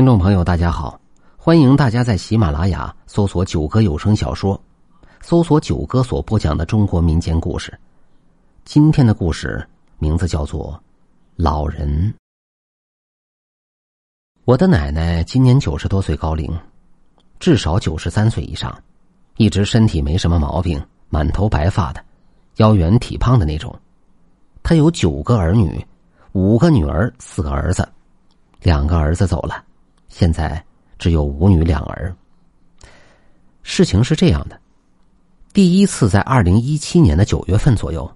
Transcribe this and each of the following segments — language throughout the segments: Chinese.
听众朋友，大家好，欢迎大家在喜马拉雅搜索“九哥有声小说”，搜索九哥所播讲的中国民间故事。今天的故事名字叫做《老人》。我的奶奶今年九十多岁高龄，至少九十三岁以上，一直身体没什么毛病，满头白发的，腰圆体胖的那种。她有九个儿女，五个女儿，四个儿子，两个儿子走了。现在只有五女两儿。事情是这样的：第一次在二零一七年的九月份左右，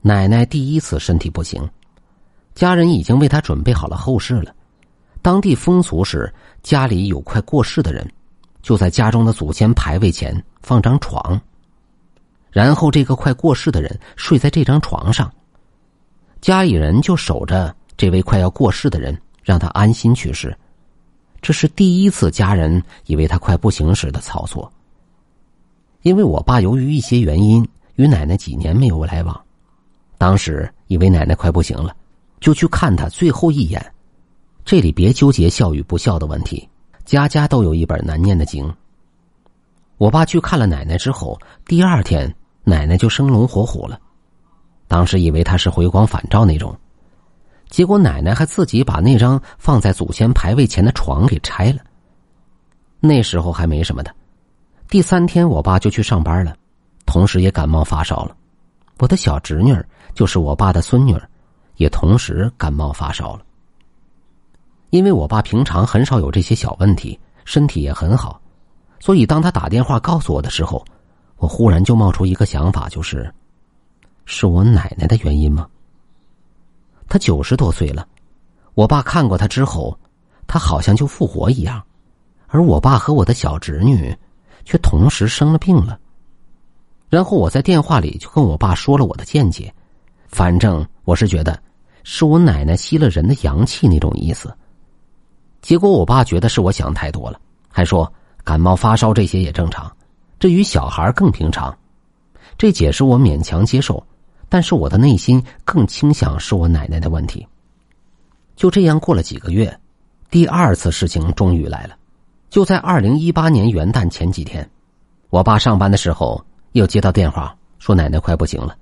奶奶第一次身体不行，家人已经为她准备好了后事了。当地风俗是，家里有快过世的人，就在家中的祖先牌位前放张床，然后这个快过世的人睡在这张床上，家里人就守着这位快要过世的人，让他安心去世。这是第一次家人以为他快不行时的操作。因为我爸由于一些原因与奶奶几年没有来往，当时以为奶奶快不行了，就去看他最后一眼。这里别纠结孝与不孝的问题，家家都有一本难念的经。我爸去看了奶奶之后，第二天奶奶就生龙活虎了，当时以为他是回光返照那种。结果奶奶还自己把那张放在祖先牌位前的床给拆了。那时候还没什么的，第三天我爸就去上班了，同时也感冒发烧了。我的小侄女就是我爸的孙女也同时感冒发烧了。因为我爸平常很少有这些小问题，身体也很好，所以当他打电话告诉我的时候，我忽然就冒出一个想法，就是，是我奶奶的原因吗？他九十多岁了，我爸看过他之后，他好像就复活一样，而我爸和我的小侄女，却同时生了病了。然后我在电话里就跟我爸说了我的见解，反正我是觉得，是我奶奶吸了人的阳气那种意思。结果我爸觉得是我想太多了，还说感冒发烧这些也正常，至于小孩更平常。这解释我勉强接受。但是我的内心更倾向是我奶奶的问题。就这样过了几个月，第二次事情终于来了。就在二零一八年元旦前几天，我爸上班的时候又接到电话，说奶奶快不行了。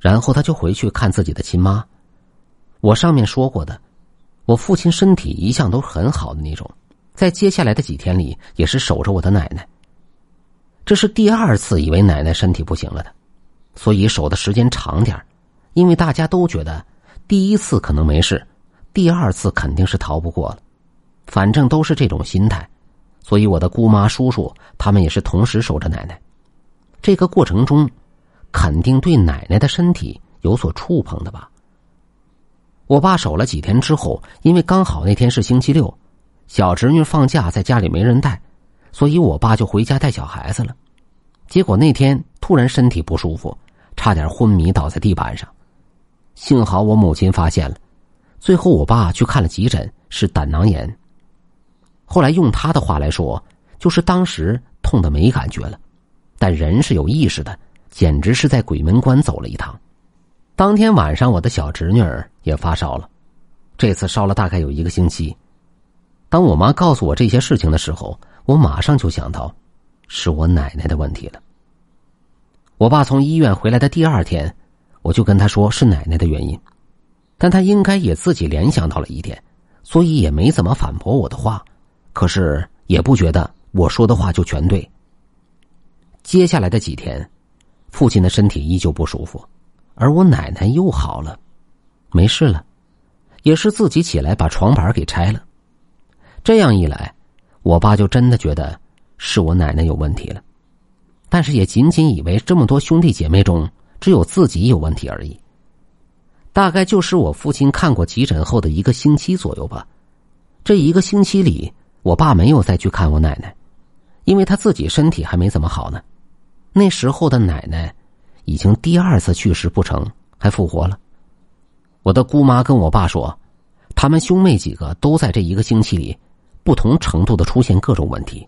然后他就回去看自己的亲妈。我上面说过的，我父亲身体一向都很好的那种，在接下来的几天里也是守着我的奶奶。这是第二次以为奶奶身体不行了的。所以守的时间长点因为大家都觉得第一次可能没事，第二次肯定是逃不过了。反正都是这种心态，所以我的姑妈、叔叔他们也是同时守着奶奶。这个过程中，肯定对奶奶的身体有所触碰的吧。我爸守了几天之后，因为刚好那天是星期六，小侄女放假在家里没人带，所以我爸就回家带小孩子了。结果那天突然身体不舒服。差点昏迷倒在地板上，幸好我母亲发现了。最后我爸去看了急诊，是胆囊炎。后来用他的话来说，就是当时痛的没感觉了，但人是有意识的，简直是在鬼门关走了一趟。当天晚上，我的小侄女儿也发烧了，这次烧了大概有一个星期。当我妈告诉我这些事情的时候，我马上就想到，是我奶奶的问题了。我爸从医院回来的第二天，我就跟他说是奶奶的原因，但他应该也自己联想到了一点，所以也没怎么反驳我的话，可是也不觉得我说的话就全对。接下来的几天，父亲的身体依旧不舒服，而我奶奶又好了，没事了，也是自己起来把床板给拆了。这样一来，我爸就真的觉得是我奶奶有问题了。但是也仅仅以为这么多兄弟姐妹中只有自己有问题而已。大概就是我父亲看过急诊后的一个星期左右吧。这一个星期里，我爸没有再去看我奶奶，因为他自己身体还没怎么好呢。那时候的奶奶已经第二次去世不成，还复活了。我的姑妈跟我爸说，他们兄妹几个都在这一个星期里，不同程度的出现各种问题。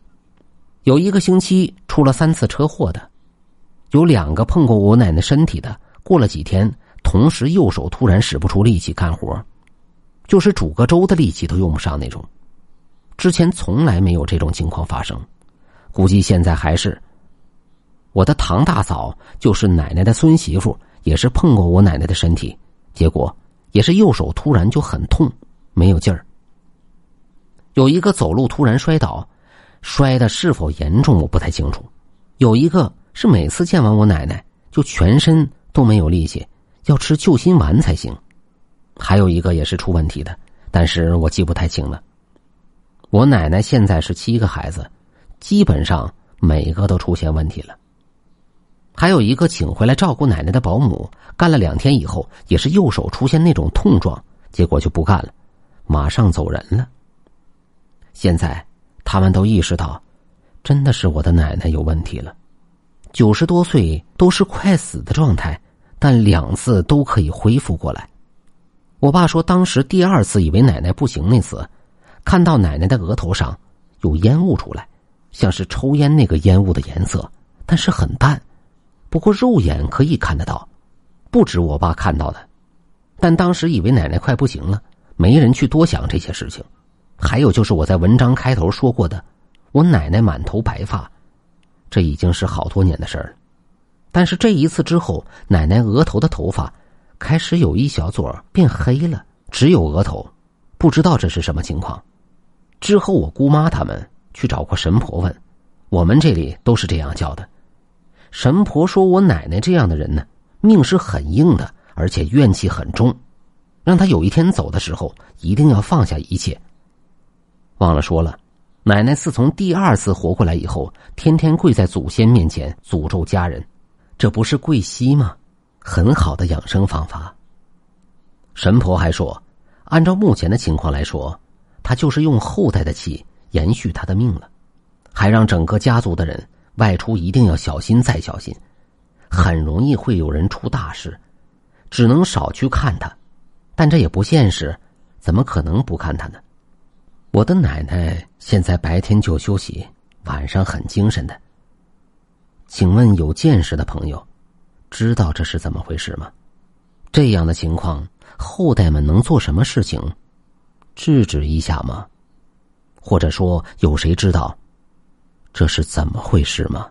有一个星期出了三次车祸的，有两个碰过我奶奶身体的，过了几天，同时右手突然使不出力气干活，就是煮个粥的力气都用不上那种。之前从来没有这种情况发生，估计现在还是。我的堂大嫂就是奶奶的孙媳妇，也是碰过我奶奶的身体，结果也是右手突然就很痛，没有劲儿。有一个走路突然摔倒，摔的是否严重我不太清楚。有一个是每次见完我奶奶就全身都没有力气，要吃救心丸才行。还有一个也是出问题的，但是我记不太清了。我奶奶现在是七个孩子，基本上每个都出现问题了。还有一个请回来照顾奶奶的保姆，干了两天以后，也是右手出现那种痛状，结果就不干了，马上走人了。现在他们都意识到，真的是我的奶奶有问题了。九十多岁都是快死的状态，但两次都可以恢复过来。我爸说，当时第二次以为奶奶不行那次，看到奶奶的额头上有烟雾出来，像是抽烟那个烟雾的颜色，但是很淡。不过肉眼可以看得到，不止我爸看到的，但当时以为奶奶快不行了，没人去多想这些事情。还有就是我在文章开头说过的，我奶奶满头白发，这已经是好多年的事儿了。但是这一次之后，奶奶额头的头发开始有一小撮变黑了，只有额头，不知道这是什么情况。之后我姑妈他们去找过神婆问，我们这里都是这样叫的。神婆说：“我奶奶这样的人呢，命是很硬的，而且怨气很重，让她有一天走的时候，一定要放下一切。”忘了说了，奶奶自从第二次活过来以后，天天跪在祖先面前诅咒家人，这不是跪膝吗？很好的养生方法。神婆还说，按照目前的情况来说，她就是用后代的气延续她的命了，还让整个家族的人。外出一定要小心再小心，很容易会有人出大事，只能少去看他，但这也不现实，怎么可能不看他呢？我的奶奶现在白天就休息，晚上很精神的。请问有见识的朋友，知道这是怎么回事吗？这样的情况，后代们能做什么事情，制止一下吗？或者说，有谁知道？这是怎么回事吗？